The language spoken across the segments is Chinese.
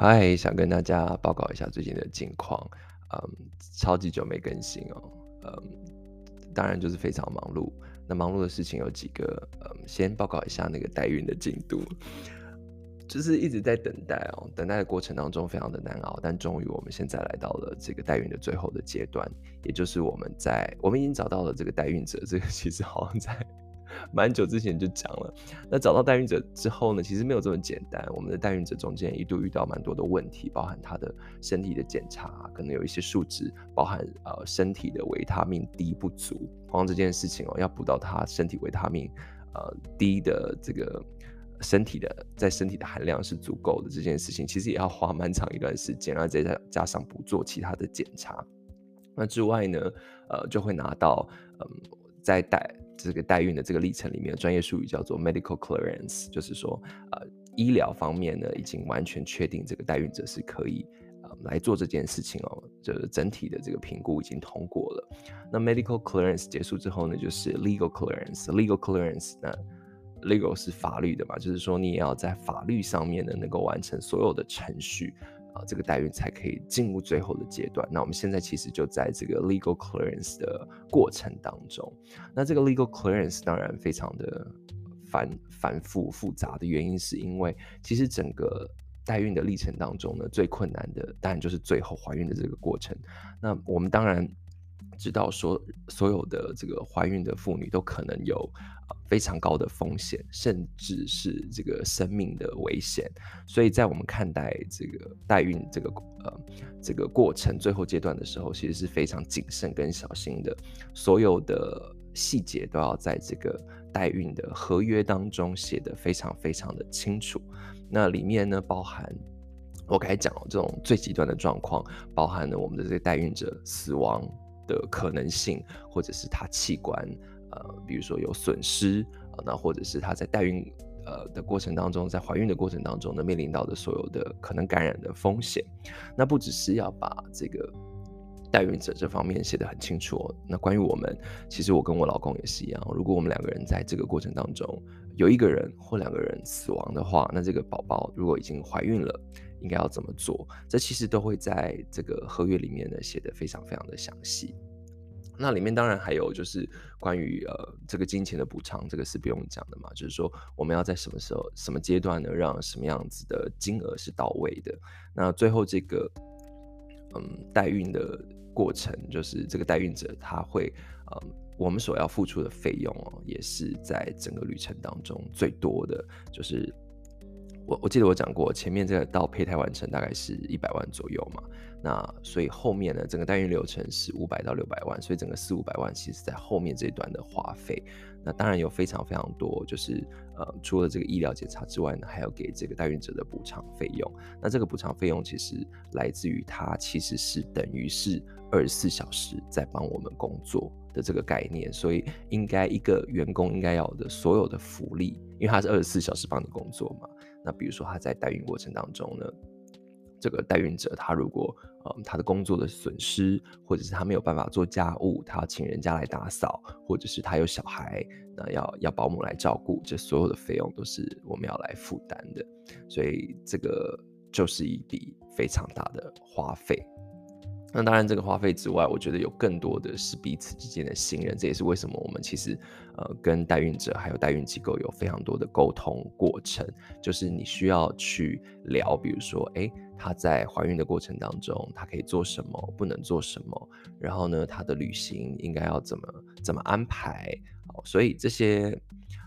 嗨，想跟大家报告一下最近的近况。嗯，超级久没更新哦。嗯，当然就是非常忙碌。那忙碌的事情有几个。嗯，先报告一下那个代孕的进度，就是一直在等待哦。等待的过程当中非常的难熬，但终于我们现在来到了这个代孕的最后的阶段，也就是我们在我们已经找到了这个代孕者。这个其实好像在。蛮久之前就讲了，那找到代孕者之后呢，其实没有这么简单。我们的代孕者中间一度遇到蛮多的问题，包含他的身体的检查，可能有一些数值，包含呃身体的维他命 D 不足。光这件事情哦，要补到他身体维他命呃 D 的这个身体的在身体的含量是足够的这件事情，其实也要花蛮长一段时间，然后再加加上不做其他的检查。那之外呢，呃，就会拿到嗯在代。这个代孕的这个历程里面，专业术语叫做 medical clearance，就是说，呃，医疗方面呢，已经完全确定这个代孕者是可以呃来做这件事情哦，就是整体的这个评估已经通过了。那 medical clearance 结束之后呢，就是 legal clearance。legal clearance 那 legal 是法律的嘛，就是说你也要在法律上面呢能够完成所有的程序。这个代孕才可以进入最后的阶段。那我们现在其实就在这个 legal clearance 的过程当中。那这个 legal clearance 当然非常的繁繁复复杂的原因，是因为其实整个代孕的历程当中呢，最困难的当然就是最后怀孕的这个过程。那我们当然。知道说，所有的这个怀孕的妇女都可能有非常高的风险，甚至是这个生命的危险。所以在我们看待这个代孕这个呃这个过程最后阶段的时候，其实是非常谨慎跟小心的。所有的细节都要在这个代孕的合约当中写得非常非常的清楚。那里面呢，包含我刚才讲了这种最极端的状况，包含了我们的这个代孕者死亡的可能性，或者是他器官，呃，比如说有损失，呃，那或者是他在代孕，呃的过程当中，在怀孕的过程当中呢，面临到的所有的可能感染的风险，那不只是要把这个代孕者这方面写得很清楚哦，那关于我们，其实我跟我老公也是一样，如果我们两个人在这个过程当中有一个人或两个人死亡的话，那这个宝宝如果已经怀孕了。应该要怎么做？这其实都会在这个合约里面呢写得非常非常的详细。那里面当然还有就是关于呃这个金钱的补偿，这个是不用讲的嘛。就是说我们要在什么时候、什么阶段呢，让什么样子的金额是到位的。那最后这个嗯代孕的过程，就是这个代孕者他会嗯我们所要付出的费用哦，也是在整个旅程当中最多的就是。我我记得我讲过，前面这个到胚胎完成大概是一百万左右嘛，那所以后面呢，整个代孕流程是五百到六百万，所以整个四五百万其实在后面这一段的花费，那当然有非常非常多，就是呃除了这个医疗检查之外呢，还要给这个代孕者的补偿费用，那这个补偿费用其实来自于他其实是等于是二十四小时在帮我们工作的这个概念，所以应该一个员工应该要的所有的福利，因为他是二十四小时帮你工作嘛。那比如说他在代孕过程当中呢，这个代孕者他如果呃他的工作的损失，或者是他没有办法做家务，他要请人家来打扫，或者是他有小孩，那要要保姆来照顾，这所有的费用都是我们要来负担的，所以这个就是一笔非常大的花费。那当然，这个花费之外，我觉得有更多的是彼此之间的信任。这也是为什么我们其实呃跟代孕者还有代孕机构有非常多的沟通过程。就是你需要去聊，比如说，诶，她在怀孕的过程当中，她可以做什么，不能做什么。然后呢，她的旅行应该要怎么怎么安排。哦，所以这些，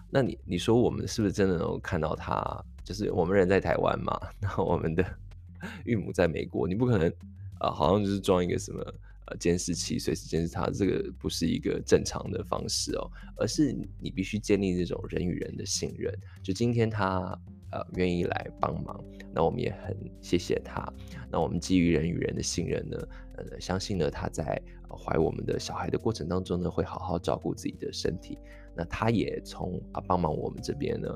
那你你说我们是不是真的能看到她？就是我们人在台湾嘛，然后我们的 孕母在美国，你不可能。啊、好像就是装一个什么呃监视器，随时监视他，这个不是一个正常的方式哦，而是你必须建立这种人与人的信任。就今天他呃愿意来帮忙，那我们也很谢谢他。那我们基于人与人的信任呢，呃，相信呢他在怀我们的小孩的过程当中呢，会好好照顾自己的身体。那他也从啊帮忙我们这边呢。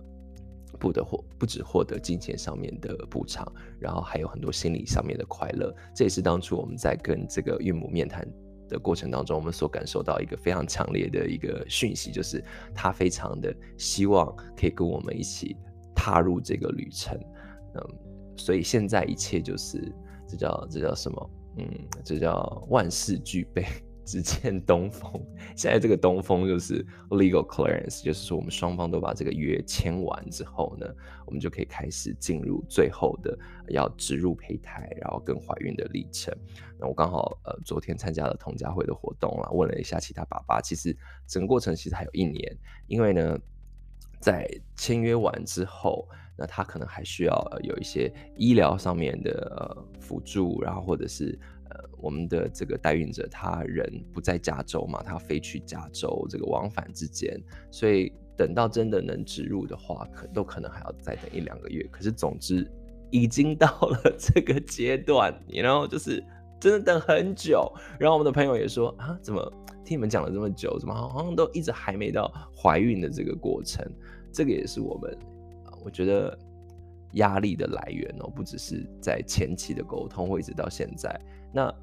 不得获不只获得金钱上面的补偿，然后还有很多心理上面的快乐。这也是当初我们在跟这个孕母面谈的过程当中，我们所感受到一个非常强烈的一个讯息，就是他非常的希望可以跟我们一起踏入这个旅程。嗯，所以现在一切就是这叫这叫什么？嗯，这叫万事俱备。只见 东风，现在这个东风就是 legal clearance，就是说我们双方都把这个约签完之后呢，我们就可以开始进入最后的要植入胚胎，然后跟怀孕的历程。那我刚好呃昨天参加了同家会的活动啦，问了一下其他爸爸，其实整个过程其实还有一年，因为呢在签约完之后，那他可能还需要有一些医疗上面的呃辅助，然后或者是。呃我们的这个代孕者，他人不在加州嘛，他要飞去加州，这个往返之间，所以等到真的能植入的话，可都可能还要再等一两个月。可是总之，已经到了 这个阶段，然后就是真的等很久。然后我们的朋友也说啊，怎么听你们讲了这么久，怎么好像都一直还没到怀孕的这个过程？这个也是我们，我觉得压力的来源哦，不只是在前期的沟通，或一直到现在。那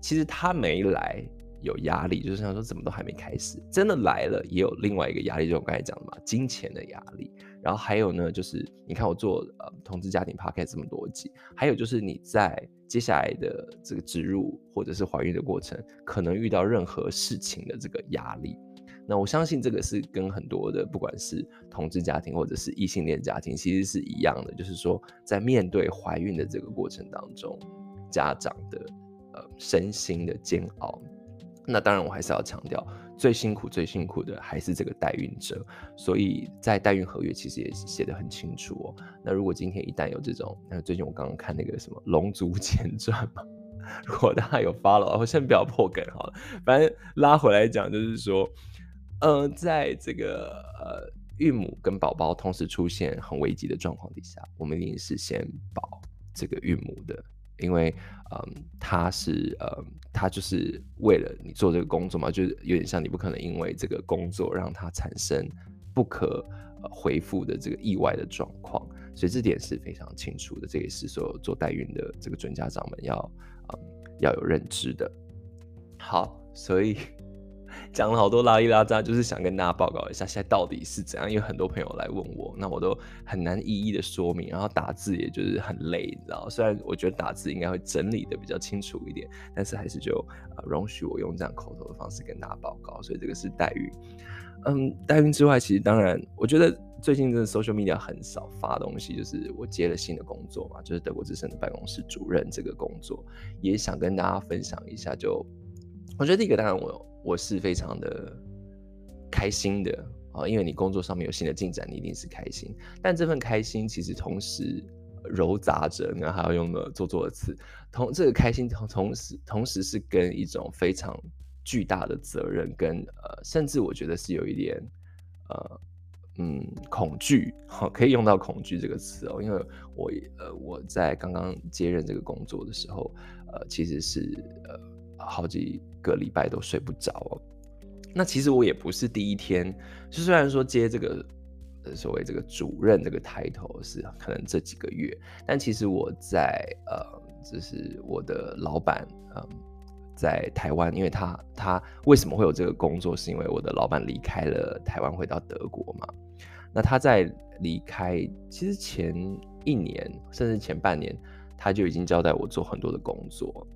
其实他没来有压力，就是想说怎么都还没开始，真的来了也有另外一个压力，就我刚才讲的嘛，金钱的压力。然后还有呢，就是你看我做呃同志家庭 podcast 这么多集，还有就是你在接下来的这个植入或者是怀孕的过程，可能遇到任何事情的这个压力。那我相信这个是跟很多的不管是同志家庭或者是异性恋家庭其实是一样的，就是说在面对怀孕的这个过程当中，家长的。呃，身心的煎熬。那当然，我还是要强调，最辛苦、最辛苦的还是这个代孕者。所以在代孕合约其实也写得很清楚哦。那如果今天一旦有这种，那最近我刚刚看那个什么《龙族前传》嘛，如果大家有 follow，我先不要破梗好了。反正拉回来讲，就是说，呃，在这个呃孕母跟宝宝同时出现很危急的状况底下，我们一定是先保这个孕母的。因为，嗯，他是，嗯，他就是为了你做这个工作嘛，就是有点像你不可能因为这个工作让他产生不可回复的这个意外的状况，所以这点是非常清楚的，这也是所有做代孕的这个准家长们要，嗯，要有认知的。好，所以。讲了好多拉里拉杂，就是想跟大家报告一下现在到底是怎样。因为很多朋友来问我，那我都很难一一的说明，然后打字也就是很累，你知道。虽然我觉得打字应该会整理的比较清楚一点，但是还是就呃容许我用这样口头的方式跟大家报告。所以这个是代孕。嗯，代孕之外，其实当然，我觉得最近真的 social media 很少发东西，就是我接了新的工作嘛，就是德国之声的办公室主任这个工作，也想跟大家分享一下。就我觉得第一个，当然我。我是非常的开心的啊，因为你工作上面有新的进展，你一定是开心。但这份开心其实同时揉杂着，那还要用了做作的词，同这个开心同同时同时是跟一种非常巨大的责任跟呃，甚至我觉得是有一点呃嗯恐惧，好，可以用到恐惧这个词哦，因为我呃我在刚刚接任这个工作的时候，呃其实是呃。好几个礼拜都睡不着哦。那其实我也不是第一天，就虽然说接这个所谓这个主任这个抬头是可能这几个月，但其实我在呃，就是我的老板嗯，在台湾，因为他他为什么会有这个工作，是因为我的老板离开了台湾，回到德国嘛。那他在离开其实前一年甚至前半年，他就已经交代我做很多的工作。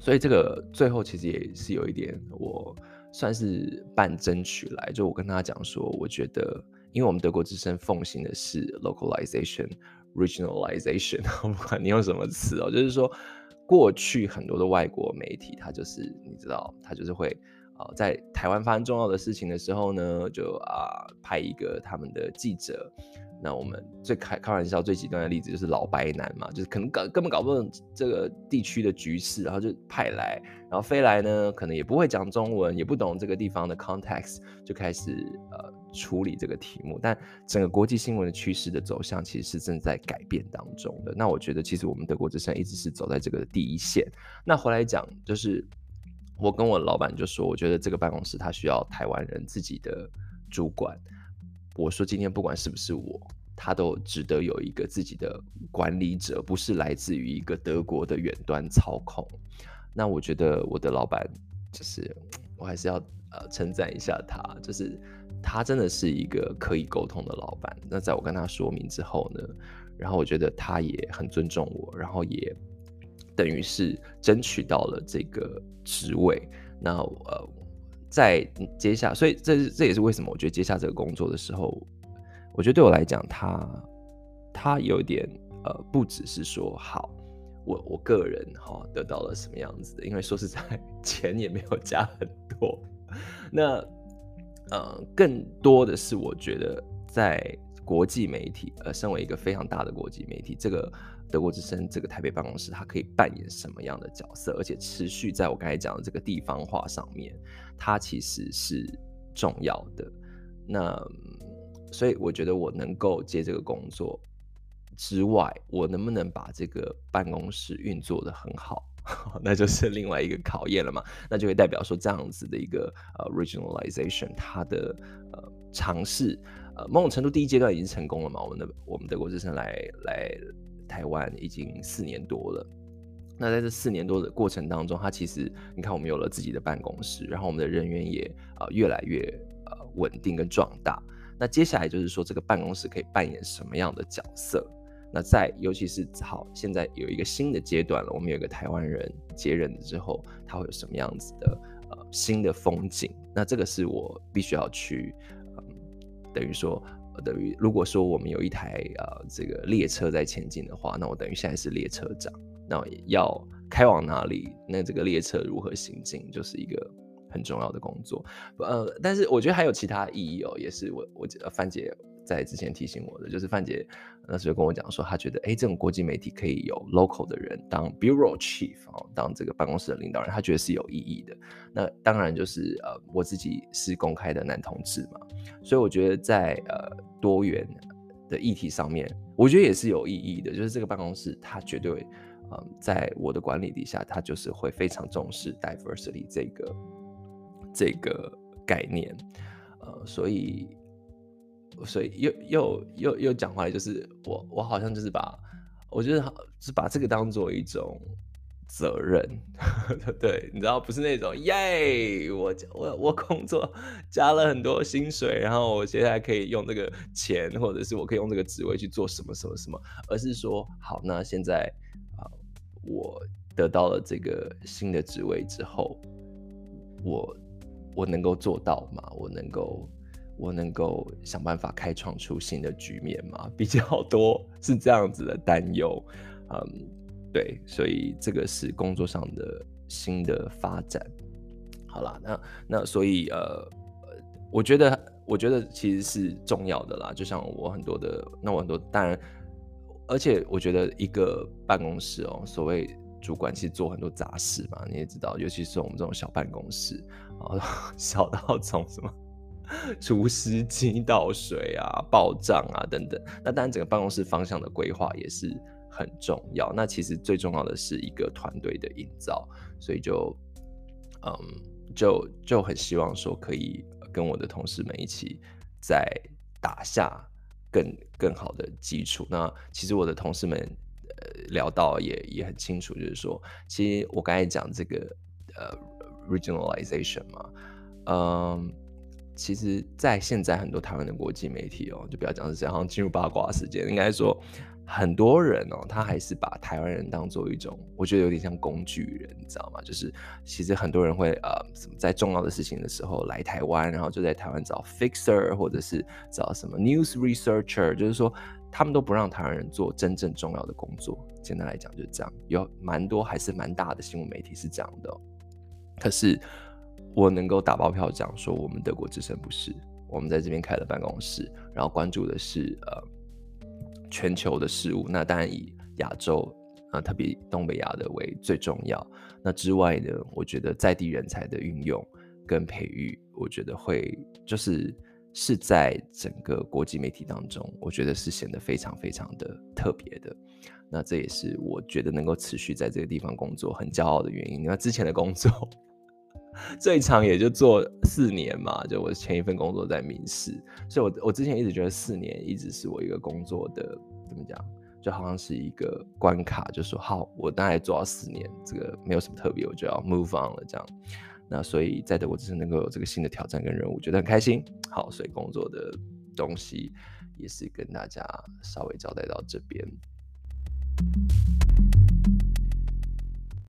所以这个最后其实也是有一点，我算是半争取来，就我跟他讲说，我觉得，因为我们德国之声奉行的是 localization、regionalization，不管你用什么词哦，就是说，过去很多的外国媒体，它就是你知道，它就是会啊、在台湾发生重要的事情的时候呢，就啊、派一个他们的记者。那我们最开开玩笑最极端的例子就是老白男嘛，就是可能搞根本搞不懂这个地区的局势，然后就派来，然后飞来呢，可能也不会讲中文，也不懂这个地方的 context，就开始呃处理这个题目。但整个国际新闻的趋势的走向其实是正在改变当中的。那我觉得其实我们德国之声一直是走在这个第一线。那回来讲，就是我跟我老板就说，我觉得这个办公室他需要台湾人自己的主管。我说今天不管是不是我，他都值得有一个自己的管理者，不是来自于一个德国的远端操控。那我觉得我的老板就是，我还是要呃称赞一下他，就是他真的是一个可以沟通的老板。那在我跟他说明之后呢，然后我觉得他也很尊重我，然后也等于是争取到了这个职位。那呃，在接下，所以这这也是为什么我觉得接下这个工作的时候，我觉得对我来讲，他他有点呃，不只是说好，我我个人哈、得到了什么样子的，因为说实在，钱也没有加很多。那呃，更多的是我觉得在国际媒体，呃，身为一个非常大的国际媒体，这个。德国之声这个台北办公室，它可以扮演什么样的角色？而且持续在我刚才讲的这个地方化上面，它其实是重要的。那所以我觉得我能够接这个工作之外，我能不能把这个办公室运作得很好，那就是另外一个考验了嘛。那就会代表说这样子的一个呃 regionalization，它的呃尝试，某种程度第一阶段已经成功了嘛。我们的我们德国之声来来。台湾已经四年多了，那在这四年多的过程当中，它其实你看，我们有了自己的办公室，然后我们的人员也呃越来越呃稳定跟壮大。那接下来就是说，这个办公室可以扮演什么样的角色？那在尤其是好，现在有一个新的阶段了，我们有一个台湾人接任之后，他会有什么样子的呃新的风景？那这个是我必须要去，等于说。等于如果说我们有一台呃这个列车在前进的话，那我等于现在是列车长，那要开往哪里？那这个列车如何行进，就是一个很重要的工作。呃，但是我觉得还有其他意义哦，也是我我范姐在之前提醒我的，就是范姐那时候跟我讲说，她觉得哎，这种国际媒体可以有 local 的人当 bureau chief 哦，当这个办公室的领导人，她觉得是有意义的。那当然就是呃，我自己是公开的男同志嘛，所以我觉得在呃多元的议题上面，我觉得也是有意义的。就是这个办公室，它绝对呃，在我的管理底下，它就是会非常重视 diversity 这个这个概念，呃，所以。所以又又又又讲回来，就是我我好像就是把，我觉得好是把这个当做一种责任，对，你知道不是那种耶，我我我工作加了很多薪水，然后我现在可以用这个钱，或者是我可以用这个职位去做什么什么什么，而是说好，那现在啊，我得到了这个新的职位之后，我我能够做到吗？我能够。我能够想办法开创出新的局面吗？比较多是这样子的担忧，嗯，对，所以这个是工作上的新的发展。好啦，那那所以呃，我觉得我觉得其实是重要的啦。就像我很多的，那我很多当然，而且我觉得一个办公室哦，所谓主管其实做很多杂事嘛，你也知道，尤其是我们这种小办公室啊，小到从什么。除湿机倒水啊、报账啊等等，那当然整个办公室方向的规划也是很重要。那其实最重要的是一个团队的营造，所以就嗯，就就很希望说可以跟我的同事们一起再打下更更好的基础。那其实我的同事们呃聊到也也很清楚，就是说，其实我刚才讲这个呃 regionalization 嘛，嗯。其实，在现在很多台湾的国际媒体哦，就不要讲是这样，好像进入八卦时间。应该说，很多人哦，他还是把台湾人当做一种，我觉得有点像工具人，你知道吗？就是其实很多人会呃，什么在重要的事情的时候来台湾，然后就在台湾找 fixer，或者是找什么 news researcher，就是说他们都不让台湾人做真正重要的工作。简单来讲就是这样，有蛮多还是蛮大的新闻媒体是这样的，可是。我能够打包票讲说，我们德国之声不是，我们在这边开了办公室，然后关注的是呃全球的事物。那当然以亚洲啊、特别东北亚的为最重要。那之外呢，我觉得在地人才的运用跟培育，我觉得会就是是在整个国际媒体当中，我觉得是显得非常非常的特别的。那这也是我觉得能够持续在这个地方工作很骄傲的原因。那之前的工作。最长也就做四年嘛，就我前一份工作在民事，所以我我之前一直觉得四年一直是我一个工作的怎么讲，就好像是一个关卡，就说好，我大概做到四年，这个没有什么特别，我就要 move on 了这样。那所以在德国只是能够有这个新的挑战跟任务，觉得很开心。好，所以工作的东西也是跟大家稍微交代到这边。